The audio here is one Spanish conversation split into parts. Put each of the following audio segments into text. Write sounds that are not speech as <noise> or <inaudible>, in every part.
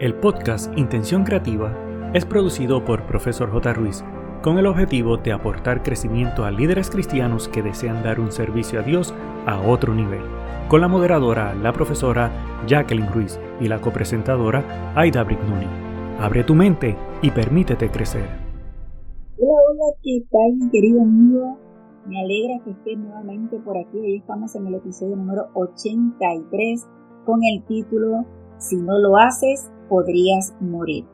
El podcast Intención Creativa es producido por Profesor J. Ruiz con el objetivo de aportar crecimiento a líderes cristianos que desean dar un servicio a Dios a otro nivel, con la moderadora, la profesora Jacqueline Ruiz y la copresentadora Aida Brignoni. Abre tu mente y permítete crecer. Hola, hola, ¿qué tal mi querido amigo? Me alegra que estés nuevamente por aquí. Hoy estamos en el episodio número 83 con el título Si no lo haces, podrías morir.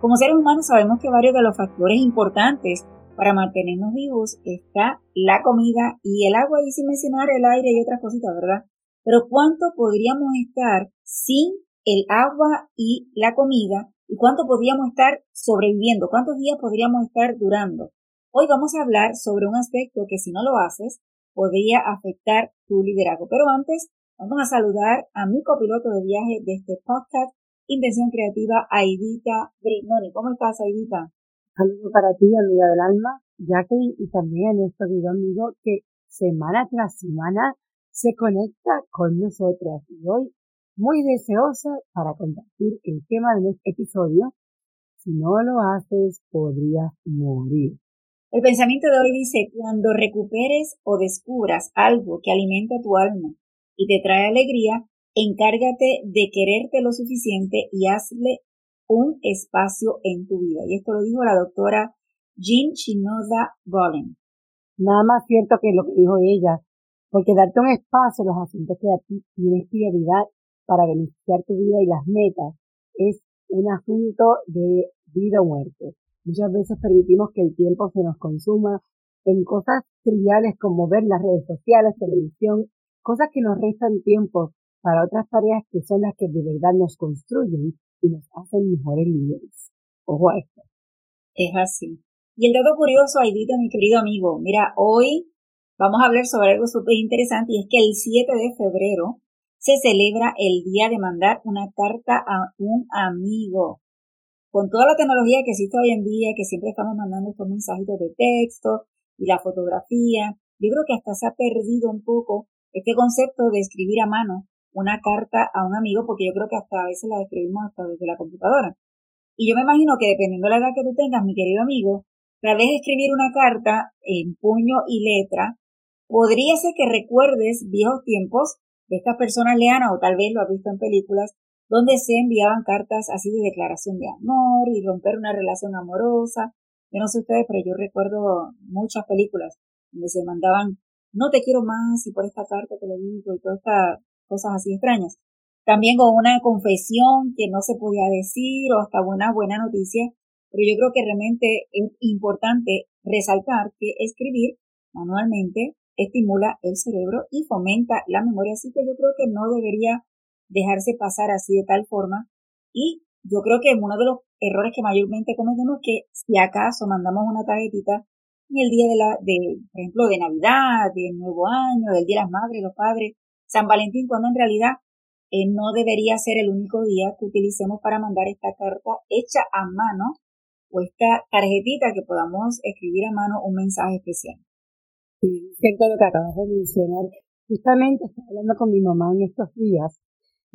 Como seres humanos sabemos que varios de los factores importantes para mantenernos vivos está la comida y el agua y sin mencionar el aire y otras cositas, ¿verdad? Pero ¿cuánto podríamos estar sin el agua y la comida? ¿Y cuánto podríamos estar sobreviviendo? ¿Cuántos días podríamos estar durando? Hoy vamos a hablar sobre un aspecto que si no lo haces podría afectar tu liderazgo. Pero antes vamos a saludar a mi copiloto de viaje de este podcast Intención Creativa, Aidita Brignoni. ¿Cómo estás, Aidita? Saludos para ti, amiga del alma, Jacqueline, y también a nuestro querido amigo que semana tras semana se conecta con nosotras. Y hoy, muy deseosa para compartir el tema de este episodio. Si no lo haces, podrías morir. El pensamiento de hoy dice, cuando recuperes o descubras algo que alimenta tu alma y te trae alegría, Encárgate de quererte lo suficiente y hazle un espacio en tu vida. Y esto lo dijo la doctora Jean Shinoda Bolen. Nada más cierto que lo que dijo ella, porque darte un espacio los asuntos que a ti tienes prioridad para beneficiar tu vida y las metas es un asunto de vida o muerte. Muchas veces permitimos que el tiempo se nos consuma en cosas triviales como ver las redes sociales, televisión, cosas que nos restan tiempo para otras tareas que son las que de verdad nos construyen y nos hacen mejores líderes. Ojo a esto. Es así. Y el dato curioso, Aidita, mi querido amigo, mira, hoy vamos a hablar sobre algo súper interesante y es que el 7 de febrero se celebra el día de mandar una carta a un amigo. Con toda la tecnología que existe hoy en día, que siempre estamos mandando estos mensajitos de texto y la fotografía, yo creo que hasta se ha perdido un poco este concepto de escribir a mano una carta a un amigo, porque yo creo que hasta a veces la escribimos hasta desde la computadora. Y yo me imagino que dependiendo de la edad que tú tengas, mi querido amigo, tal vez escribir una carta en puño y letra, podría ser que recuerdes viejos tiempos de estas personas leanas, o tal vez lo has visto en películas, donde se enviaban cartas así de declaración de amor y romper una relación amorosa. Yo no sé ustedes, pero yo recuerdo muchas películas donde se mandaban, no te quiero más y por esta carta te lo digo y toda esta cosas así extrañas. También con una confesión que no se podía decir o hasta una buena noticia, pero yo creo que realmente es importante resaltar que escribir manualmente estimula el cerebro y fomenta la memoria, así que yo creo que no debería dejarse pasar así de tal forma y yo creo que uno de los errores que mayormente cometemos es que si acaso mandamos una tarjetita en el día de la, de, por ejemplo, de Navidad, de Nuevo Año, del Día de las Madres, los Padres, San Valentín, cuando en realidad eh, no debería ser el único día que utilicemos para mandar esta carta hecha a mano o esta tarjetita que podamos escribir a mano un mensaje especial. Sí, cierto lo que acabas de mencionar. Justamente estaba hablando con mi mamá en estos días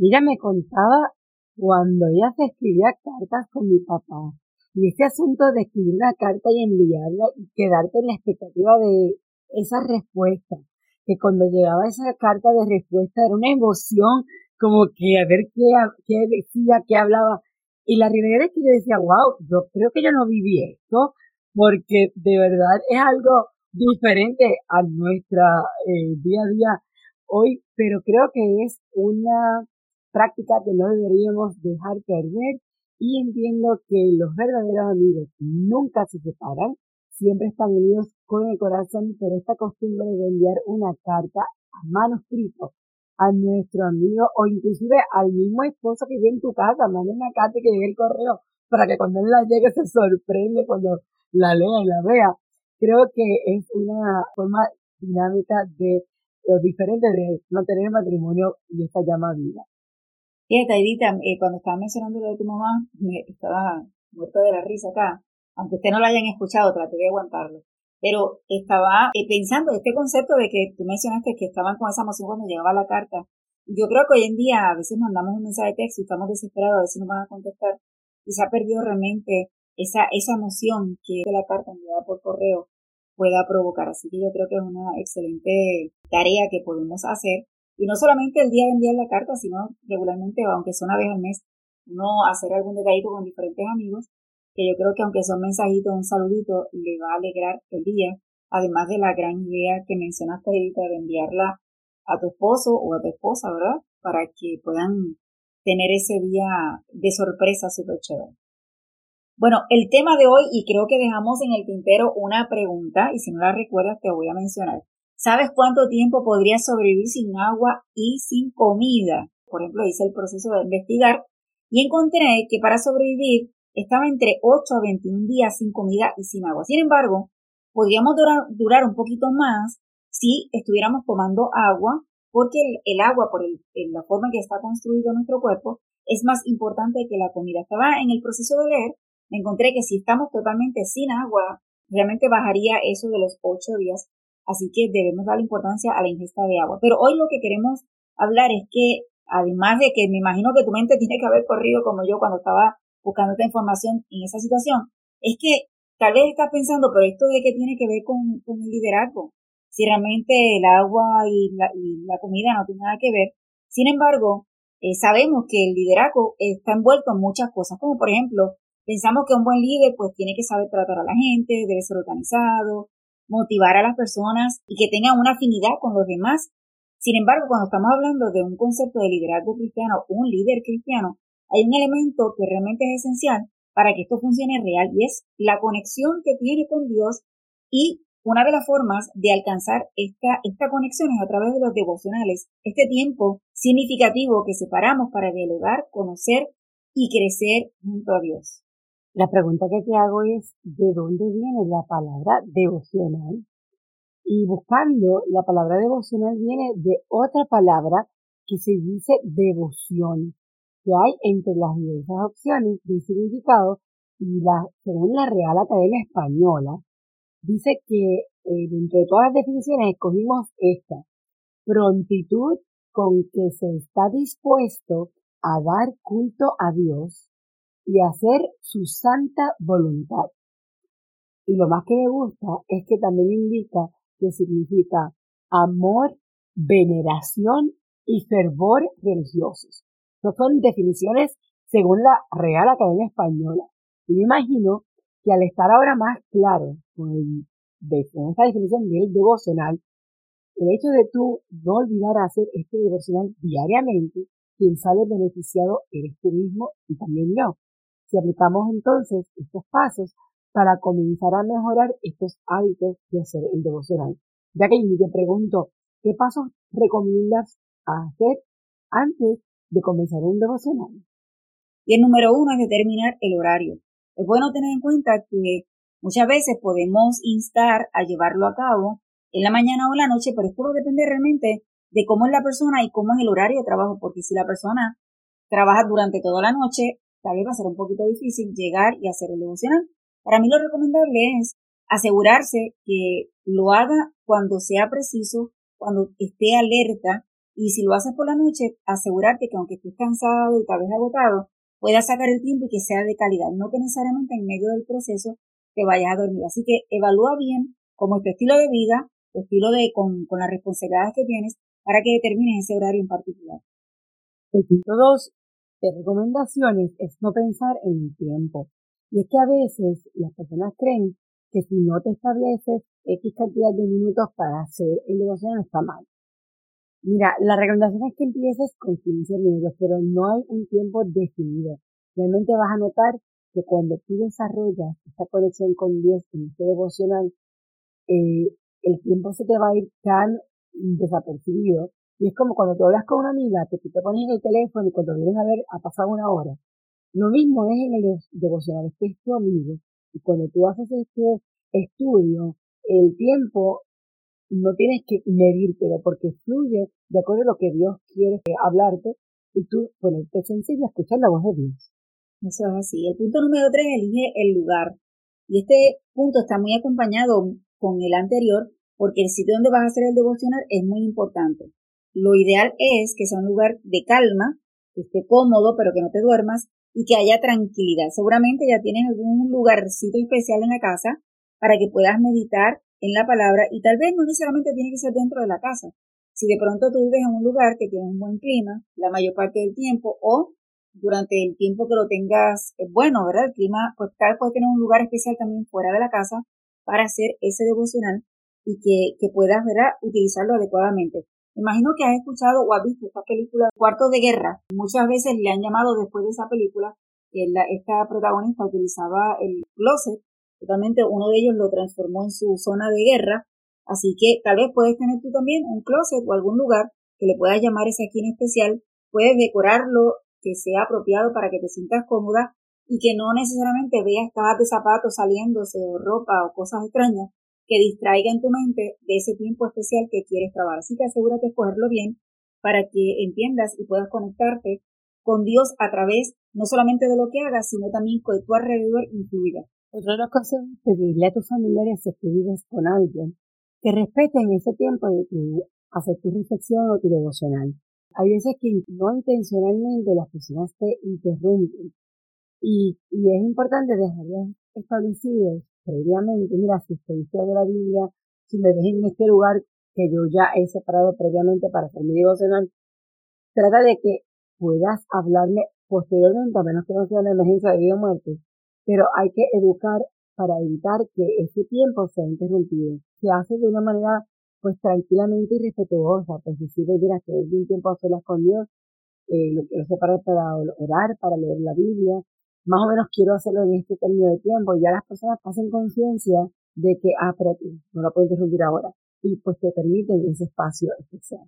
y ella me contaba cuando ella se escribía cartas con mi papá. Y este asunto de escribir una carta y enviarla y quedarte en la expectativa de esa respuesta que cuando llegaba esa carta de respuesta era una emoción, como que a ver qué, qué decía, qué hablaba. Y la realidad es que yo decía, wow, yo creo que yo no viví esto, porque de verdad es algo diferente a nuestra eh, día a día hoy, pero creo que es una práctica que no deberíamos dejar perder y entiendo que los verdaderos amigos nunca se separan, siempre están unidos con el corazón, pero esta costumbre de enviar una carta a manuscrito a nuestro amigo o inclusive al mismo esposo que vive en tu casa, manda una carta y que llegue el correo para que cuando él la llegue se sorprende cuando la lea y la vea. Creo que es una forma dinámica de lo diferente de mantener el matrimonio y esta llama viva. Fíjate, Edita, eh, cuando estaba mencionando lo de tu mamá, me estaba muerto de la risa acá, aunque usted no lo hayan escuchado, traté de aguantarlo. Pero estaba eh, pensando este concepto de que tú mencionaste que estaban con esa emoción cuando llegaba la carta yo creo que hoy en día a veces mandamos un mensaje de texto y estamos desesperados a si nos van a contestar y se ha perdido realmente esa, esa emoción que la carta enviada por correo pueda provocar. Así que yo creo que es una excelente tarea que podemos hacer. Y no solamente el día de enviar la carta, sino regularmente, aunque sea una vez al mes, uno hacer algún detallito con diferentes amigos, que yo creo que aunque sea un mensajito, un saludito, le va a alegrar el día, además de la gran idea que mencionaste ahorita de enviarla a tu esposo o a tu esposa, ¿verdad? Para que puedan tener ese día de sorpresa súper chévere. Bueno, el tema de hoy, y creo que dejamos en el tintero una pregunta, y si no la recuerdas te voy a mencionar. ¿Sabes cuánto tiempo podrías sobrevivir sin agua y sin comida? Por ejemplo, hice el proceso de investigar y encontré que para sobrevivir estaba entre 8 a 21 días sin comida y sin agua. Sin embargo, podríamos durar, un poquito más si estuviéramos tomando agua, porque el, agua, por la forma que está construido nuestro cuerpo, es más importante que la comida. Estaba en el proceso de leer me encontré que si estamos totalmente sin agua, realmente bajaría eso de los ocho días. Así que debemos dar importancia a la ingesta de agua. Pero hoy lo que queremos hablar es que, además de que me imagino que tu mente <laughs> tiene que haber corrido como yo cuando estaba buscando esta información en esa situación, es que tal vez estás pensando, pero esto de qué tiene que ver con, con el liderazgo. Si realmente el agua y la, comida no tienen nada que ver. Sin embargo, eh, sabemos que el liderazgo está envuelto en muchas cosas, como por ejemplo Pensamos que un buen líder pues tiene que saber tratar a la gente, debe ser organizado, motivar a las personas y que tenga una afinidad con los demás. Sin embargo, cuando estamos hablando de un concepto de liderazgo cristiano, un líder cristiano, hay un elemento que realmente es esencial para que esto funcione real y es la conexión que tiene con Dios y una de las formas de alcanzar esta, esta conexión es a través de los devocionales, este tiempo significativo que separamos para dialogar, conocer y crecer junto a Dios. La pregunta que te hago es, ¿de dónde viene la palabra devocional? Y buscando, la palabra devocional viene de otra palabra que se dice devoción, que hay entre las diversas opciones de significado y la, según la Real Academia Española, dice que eh, dentro de todas las definiciones escogimos esta, prontitud con que se está dispuesto a dar culto a Dios y hacer su santa voluntad. Y lo más que me gusta es que también indica que significa amor, veneración y fervor religiosos. Son definiciones según la Real Academia Española. Y me imagino que al estar ahora más claro con, esta definición del devocional, el hecho de tú no olvidar hacer este devocional diariamente, quien sale beneficiado eres tú mismo y también yo. Si aplicamos entonces estos pasos para comenzar a mejorar estos hábitos de hacer el devocional. Ya que yo te pregunto, ¿qué pasos recomiendas hacer antes de comenzar un devocional? Y el número uno es determinar el horario. Es bueno tener en cuenta que muchas veces podemos instar a llevarlo a cabo en la mañana o en la noche, pero esto va a depender realmente de cómo es la persona y cómo es el horario de trabajo, porque si la persona trabaja durante toda la noche, tal vez va a ser un poquito difícil llegar y hacer el devocional. Para mí lo recomendable es asegurarse que lo haga cuando sea preciso, cuando esté alerta y si lo haces por la noche, asegurarte que aunque estés cansado y tal vez agotado, puedas sacar el tiempo y que sea de calidad, no que necesariamente en medio del proceso te vayas a dormir. Así que evalúa bien cómo es tu estilo de vida, tu estilo de con, con las responsabilidades que tienes para que determines ese horario en particular. El punto dos de recomendaciones es no pensar en el tiempo. Y es que a veces las personas creen que si no te estableces X cantidad de minutos para hacer el devoción está mal. Mira, la recomendación es que empieces con 15 minutos, pero no hay un tiempo definido. Realmente vas a notar que cuando tú desarrollas esta conexión con Dios en este devocional, eh, el tiempo se te va a ir tan desapercibido y es como cuando tú hablas con una amiga, te pones en el teléfono y cuando vienes a ver ha pasado una hora. Lo mismo es en el devocional, este es tu amigo. Y cuando tú haces este estudio, el tiempo no tienes que medírtelo porque fluye de acuerdo a lo que Dios quiere hablarte y tú ponerte sensible a escuchar la voz de Dios. Eso es así. El punto número tres, elige el lugar. Y este punto está muy acompañado con el anterior porque el sitio donde vas a hacer el devocional es muy importante. lo ideal es que sea un lugar de calma, que esté cómodo, pero que no te duermas y que haya tranquilidad. Seguramente ya tienes algún lugarcito especial en la casa para que puedas meditar en la palabra y tal vez no necesariamente tiene que ser dentro de la casa. Si de pronto tú vives en un lugar que tiene un buen clima la mayor parte del tiempo o durante el tiempo que lo tengas eh, bueno, ¿verdad? El clima, pues tal vez puede tener un lugar especial también fuera de la casa para hacer ese devocional y que, puedas, ¿verdad? Utilizarlo adecuadamente. Imagino que has escuchado o has visto esta película Cuarto de Guerra. Muchas veces le han llamado después de esa película que esta protagonista utilizaba el closet. Totalmente uno de ellos lo transformó en su zona de guerra. Así que tal vez puedes tener tú también un closet o algún lugar que le puedas llamar ese aquí en especial. Puedes decorarlo que sea apropiado para que te sientas cómoda y que no necesariamente veas cajas de zapatos saliéndose o ropa o cosas extrañas que distraigan tu mente de ese tiempo especial que quieres trabajar. Así que asegúrate de escogerlo bien para que entiendas y puedas conectarte con Dios a través no solamente de lo que hagas, sino también que tu alrededor influya. Otra de las cosas es pedirle a tus familiares si que vives con alguien que respeten ese tiempo de tu, hacer tu reflexión o tu devocional. Hay veces que no intencionalmente las personas te interrumpen y, es importante dejarles establecidos previamente, mira, si estoy de la Biblia, si me ves en este lugar que yo ya he separado previamente para hacer mi devocional, trata de que puedas hablarme posteriormente, a menos que no sea una emergencia de vida o muerte, pero hay que educar para evitar que ese tiempo sea interrumpido. Se hace de una manera pues tranquilamente y respetuosa, pues decir, mira, que es un tiempo a solas con Dios, eh, lo quiero separar para orar, para leer la Biblia, más o menos quiero hacerlo en este término de tiempo, y ya las personas hacen conciencia de que, ah, pero no la puedo interrumpir ahora, y pues te permiten ese espacio especial.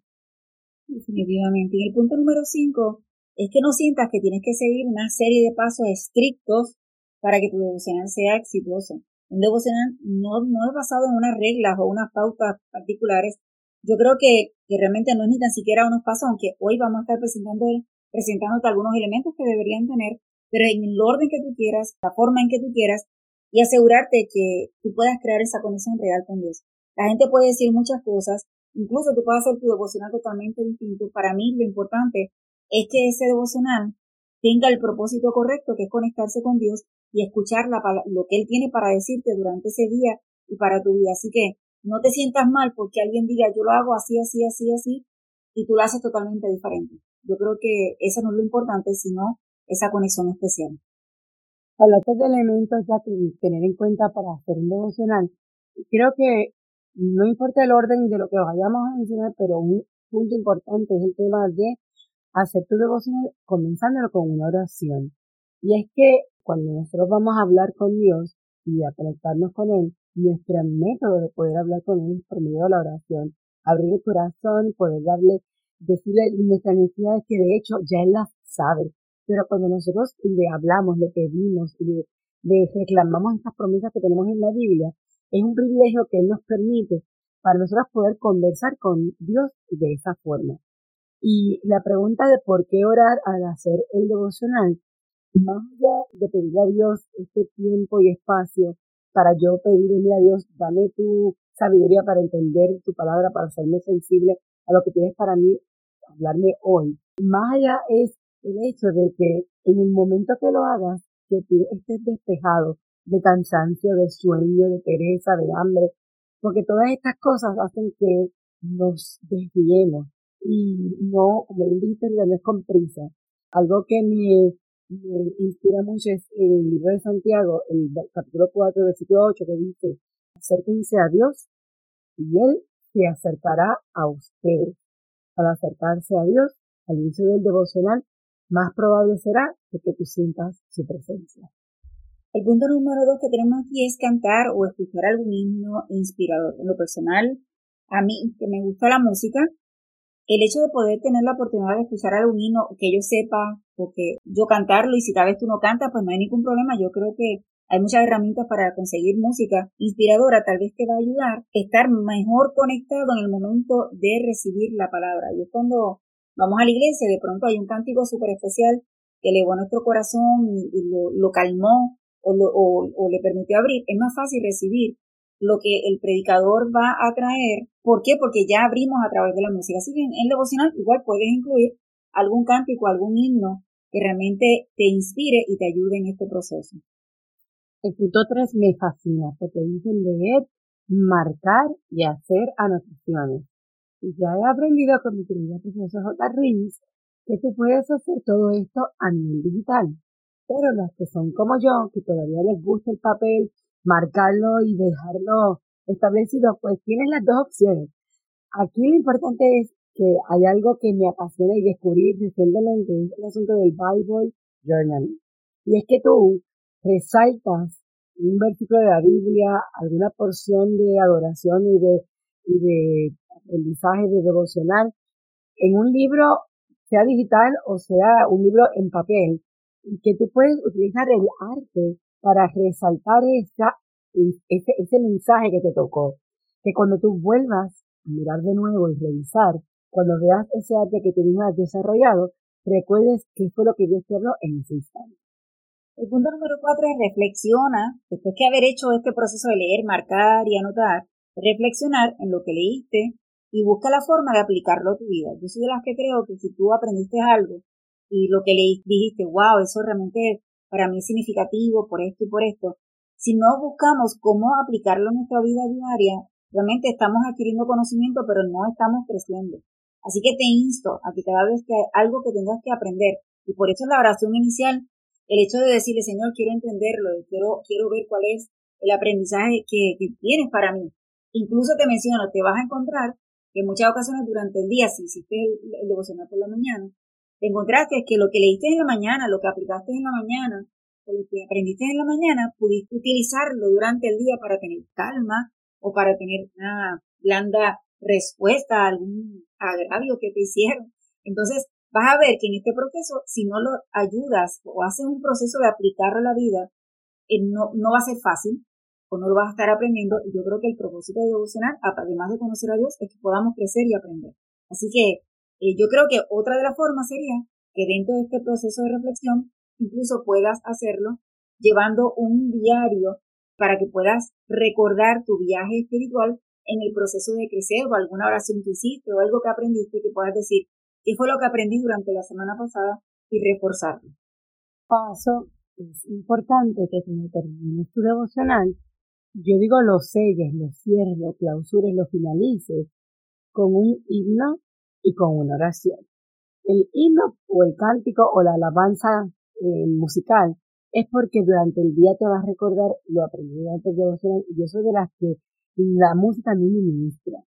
Definitivamente. Y el punto número cinco es que no sientas que tienes que seguir una serie de pasos estrictos para que tu devocional sea exitoso. Un devocional no, no es basado en unas reglas o unas pautas particulares. Yo creo que, que realmente no es ni tan siquiera unos pasos, aunque hoy vamos a estar presentando, presentándote algunos elementos que deberían tener pero en el orden que tú quieras, la forma en que tú quieras, y asegurarte que tú puedas crear esa conexión real con Dios. La gente puede decir muchas cosas, incluso tú puedes hacer tu devocional totalmente distinto. Para mí lo importante es que ese devocional tenga el propósito correcto, que es conectarse con Dios y escuchar lo que Él tiene para decirte durante ese día y para tu vida. Así que no te sientas mal porque alguien diga yo lo hago así, así, así, así, y tú lo haces totalmente diferente. Yo creo que eso no es lo importante, sino esa conexión especial. Hablaste de elementos ya que tener en cuenta para hacer un devocional. Creo que no importa el orden de lo que vayamos a mencionar, pero un punto importante es el tema de hacer tu devocional comenzándolo con una oración. Y es que cuando nosotros vamos a hablar con Dios y a conectarnos con Él, nuestro método de poder hablar con Él es por medio de la oración. Abrir el corazón, poder darle, decirle nuestras necesidades que de hecho ya Él las sabe. Pero cuando nosotros le hablamos, le pedimos, le, le reclamamos estas promesas que tenemos en la Biblia, es un privilegio que Él nos permite para nosotros poder conversar con Dios de esa forma. Y la pregunta de por qué orar al hacer el devocional, más allá de pedirle a Dios este tiempo y espacio para yo pedirle a Dios, dame tu sabiduría para entender tu palabra, para hacerme sensible a lo que tienes para mí, hablarme hoy. Más allá es el hecho de que en el momento que lo hagas, que tú estés despejado de cansancio, de sueño, de pereza, de hambre, porque todas estas cosas hacen que nos desviemos y no, como bien dijiste, no es con prisa. Algo que me, me inspira mucho es el libro de Santiago, el capítulo 4, versículo 8, que dice, acérquense a Dios y Él se acercará a ustedes. Al acercarse a Dios, al inicio del devocional, más probable será que tú sientas su presencia. El punto número dos que tenemos aquí es cantar o escuchar algún himno inspirador. En lo personal, a mí que me gusta la música, el hecho de poder tener la oportunidad de escuchar algún himno que yo sepa o que yo cantarlo y si tal vez tú no cantas, pues no hay ningún problema. Yo creo que hay muchas herramientas para conseguir música inspiradora, tal vez te va a ayudar a estar mejor conectado en el momento de recibir la palabra. Y es cuando vamos a la iglesia de pronto hay un cántico súper especial que elevó nuestro corazón y, lo, calmó o, o, le permitió abrir, es más fácil recibir lo que el predicador va a traer. ¿Por qué? Porque ya abrimos a través de la música. Así que en el devocional igual puedes incluir algún cántico, algún himno que realmente te inspire y te ayude en este proceso. El punto 3 me fascina porque dice leer, marcar y hacer anotaciones. Y ya he aprendido con mi querida profesora J. Ruiz que tú puedes hacer todo esto a nivel digital. Pero las que son como yo, que todavía les gusta el papel, marcarlo y dejarlo establecido, pues tienes las dos opciones. Aquí lo importante es que hay algo que me apasiona y descubrí recientemente, es el asunto del Bible Journaling. Y es que tú resaltas un versículo de la Biblia, alguna porción de adoración y de, y de aprendizaje, de devocional, en un libro, sea digital o sea un libro en papel, y que tú puedes utilizar el arte para resaltar esa, ese, ese mensaje que te tocó. Que cuando tú vuelvas a mirar de nuevo y revisar, cuando veas ese arte que tú has desarrollado, recuerdes qué fue lo que Dios te habló en ese instante. El punto número cuatro es reflexiona, después que haber hecho este proceso de leer, marcar y anotar, reflexionar en lo que leíste y busca la forma de aplicarlo a tu vida. Yo soy de las que creo que si tú aprendiste algo y lo que leíste dijiste, wow, eso realmente para mí es significativo por esto y por esto, si no buscamos cómo aplicarlo en nuestra vida diaria, realmente estamos adquiriendo conocimiento, pero no estamos creciendo. Así que te insto a que cada vez que hay algo que tengas que aprender, y por eso es la oración inicial, el hecho de decirle, Señor, quiero entenderlo, quiero, quiero ver cuál es el aprendizaje que, tienes para mí. Incluso te menciono, te vas a encontrar que en muchas ocasiones durante el día, si hiciste el, el devocional por la mañana, te encontraste que lo que leíste en la mañana, lo que aplicaste en la mañana, o lo que aprendiste en la mañana, pudiste utilizarlo durante el día para tener calma o para tener una blanda respuesta a algún agravio que te hicieron. Entonces, vas a ver que en este proceso, si no lo ayudas o haces un proceso de aplicarlo a la vida, eh, no, no va a ser fácil o no lo vas a estar aprendiendo. Y yo creo que el propósito de devocionar, además de conocer a Dios, es que podamos crecer y aprender. Así que eh, yo creo que otra de las formas sería que dentro de este proceso de reflexión incluso puedas hacerlo llevando un diario para que puedas recordar tu viaje espiritual en el proceso de crecer o alguna oración que hiciste o algo que aprendiste que puedas decir qué fue lo que aprendí durante la semana pasada y reforzarlo. Paso, es importante que cuando termines tu devocional, yo digo lo selles, lo cierres, lo clausures, lo finalices con un himno y con una oración. El himno o el cántico o la alabanza eh, musical es porque durante el día te vas a recordar lo aprendido durante el devocional y yo soy de las que la música a mí ministra.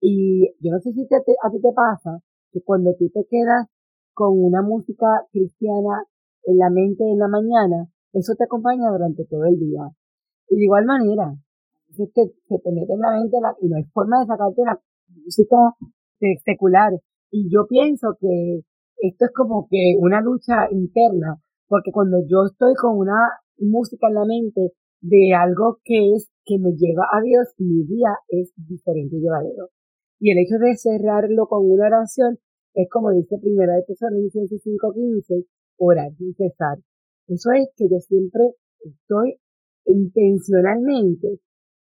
Y yo no sé si a ti te pasa que cuando tú te quedas con una música cristiana en la mente en la mañana, eso te acompaña durante todo el día. Y de igual manera, se te, se te mete en la mente la, y no hay forma de sacarte la música secular. Y yo pienso que esto es como que una lucha interna, porque cuando yo estoy con una música en la mente de algo que es que me lleva a Dios, mi día es diferente y llevadero. Y el hecho de cerrarlo con una oración es como dice primera de Tesalonicenses 5.15, orar sin cesar. Eso es que yo siempre estoy intencionalmente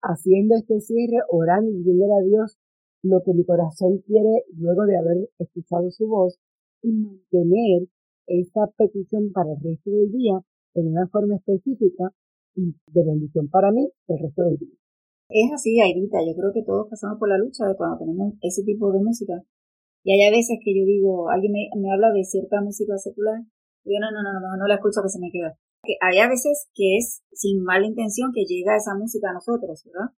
haciendo este cierre, orando y diciendo a Dios lo que mi corazón quiere luego de haber escuchado su voz y mantener esa petición para el resto del día en una forma específica y de bendición para mí el resto del día. Es así, Aidita, yo creo que todos pasamos por la lucha de cuando tenemos ese tipo de música. Y hay a veces que yo digo, alguien me, me habla de cierta música secular, yo no, no, no, no, no la escucho que se me queda. Que hay a veces que es sin mala intención que llega esa música a nosotros, ¿verdad?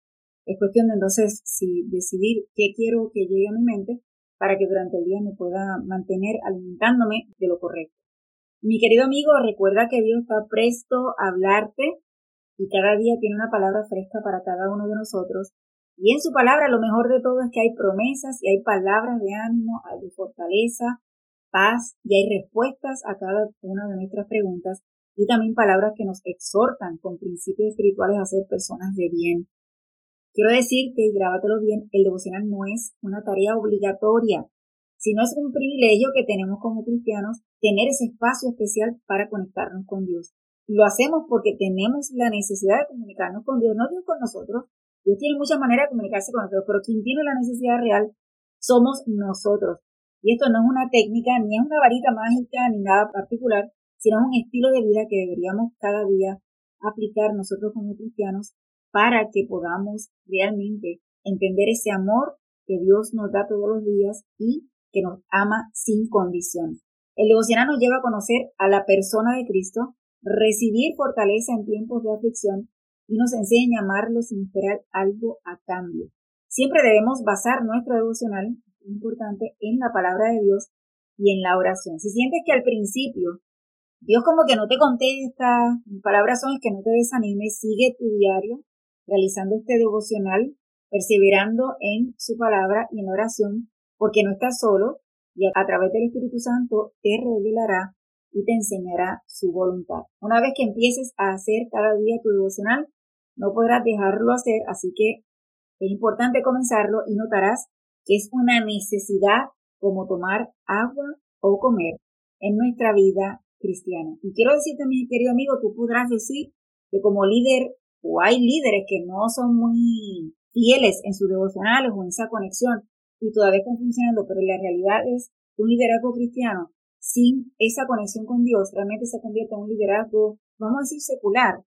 Es cuestión de entonces si decidir qué quiero que llegue a mi mente para que durante el día me pueda mantener alimentándome de lo correcto. Mi querido amigo, recuerda que Dios está presto a hablarte y cada día tiene una palabra fresca para cada uno de nosotros. Y en su palabra lo mejor de todo es que hay promesas y hay palabras de ánimo, hay de fortaleza, paz y hay respuestas a cada una de nuestras preguntas y también palabras que nos exhortan con principios espirituales a ser personas de bien. Quiero decirte, y grábatelo bien, el devocional no es una tarea obligatoria, sino es un privilegio que tenemos como cristianos tener ese espacio especial para conectarnos con Dios. Lo hacemos porque tenemos la necesidad de comunicarnos con Dios, no Dios con nosotros, Dios tiene muchas maneras de comunicarse con nosotros, pero quien tiene la necesidad real somos nosotros. Y esto no es una técnica, ni es una varita mágica, ni nada particular, sino un estilo de vida que deberíamos cada día aplicar nosotros como cristianos para que podamos realmente entender ese amor que Dios nos da todos los días y que nos ama sin condición. El devocional nos lleva a conocer a la persona de Cristo, recibir fortaleza en tiempos de aflicción y nos enseña a amarlo sin esperar algo a cambio. Siempre debemos basar nuestro devocional, importante, en la palabra de Dios y en la oración. Si sientes que al principio Dios como que no te contesta, palabras son que no te desanimes, sigue tu diario realizando este devocional, perseverando en su palabra y en la oración, porque no estás solo y a través del Espíritu Santo te revelará y te enseñará su voluntad. Una vez que empieces a hacer cada día tu devocional, no podrás dejarlo hacer, así que es importante comenzarlo y notarás que es una necesidad como tomar agua o comer en nuestra vida cristiana. Y quiero decirte, mi querido amigo, tú podrás decir que como líder, o hay líderes que no son muy fieles en sus devocionales o en esa conexión y todavía están funcionando, pero la realidad es un liderazgo cristiano sin esa conexión con Dios realmente se convierte en un liderazgo, vamos a decir, secular,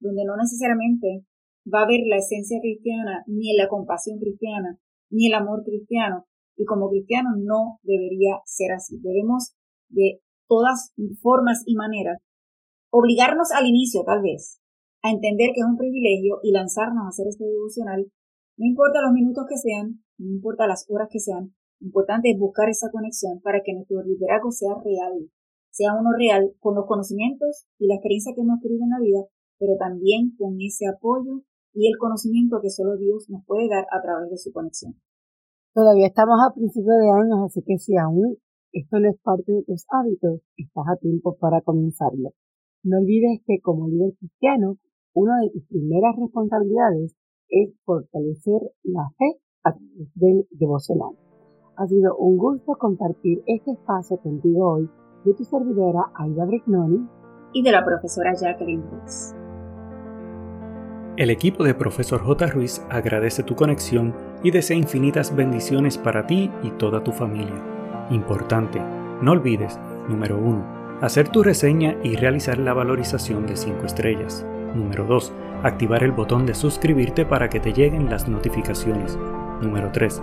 donde no necesariamente va a haber la esencia cristiana, ni la compasión cristiana, ni el amor cristiano. Y como cristianos no debería ser así. Debemos de todas formas y maneras, obligarnos al inicio tal vez a entender que es un privilegio y lanzarnos a hacer este devocional, no importa los minutos que sean, no importa las horas que sean, importante es buscar esa conexión para que nuestro liderazgo sea real, sea uno real con los conocimientos y la experiencia que hemos adquirido en la vida, pero también con ese apoyo y el conocimiento que solo Dios nos puede dar a través de su conexión. Todavía estamos a principios de años, así que si aún esto no es parte de tus hábitos, estás a tiempo para comenzarlo. No olvides que como líder cristiano, una de tus primeras responsabilidades es fortalecer la fe a través del devocional. Ha sido un gusto compartir este espacio contigo hoy de tu servidora Aida Brignoni y de la profesora Jacqueline Ruiz. El equipo de Profesor J. Ruiz agradece tu conexión y desea infinitas bendiciones para ti y toda tu familia. Importante, no olvides, número 1, hacer tu reseña y realizar la valorización de 5 estrellas. Número 2, activar el botón de suscribirte para que te lleguen las notificaciones. Número 3,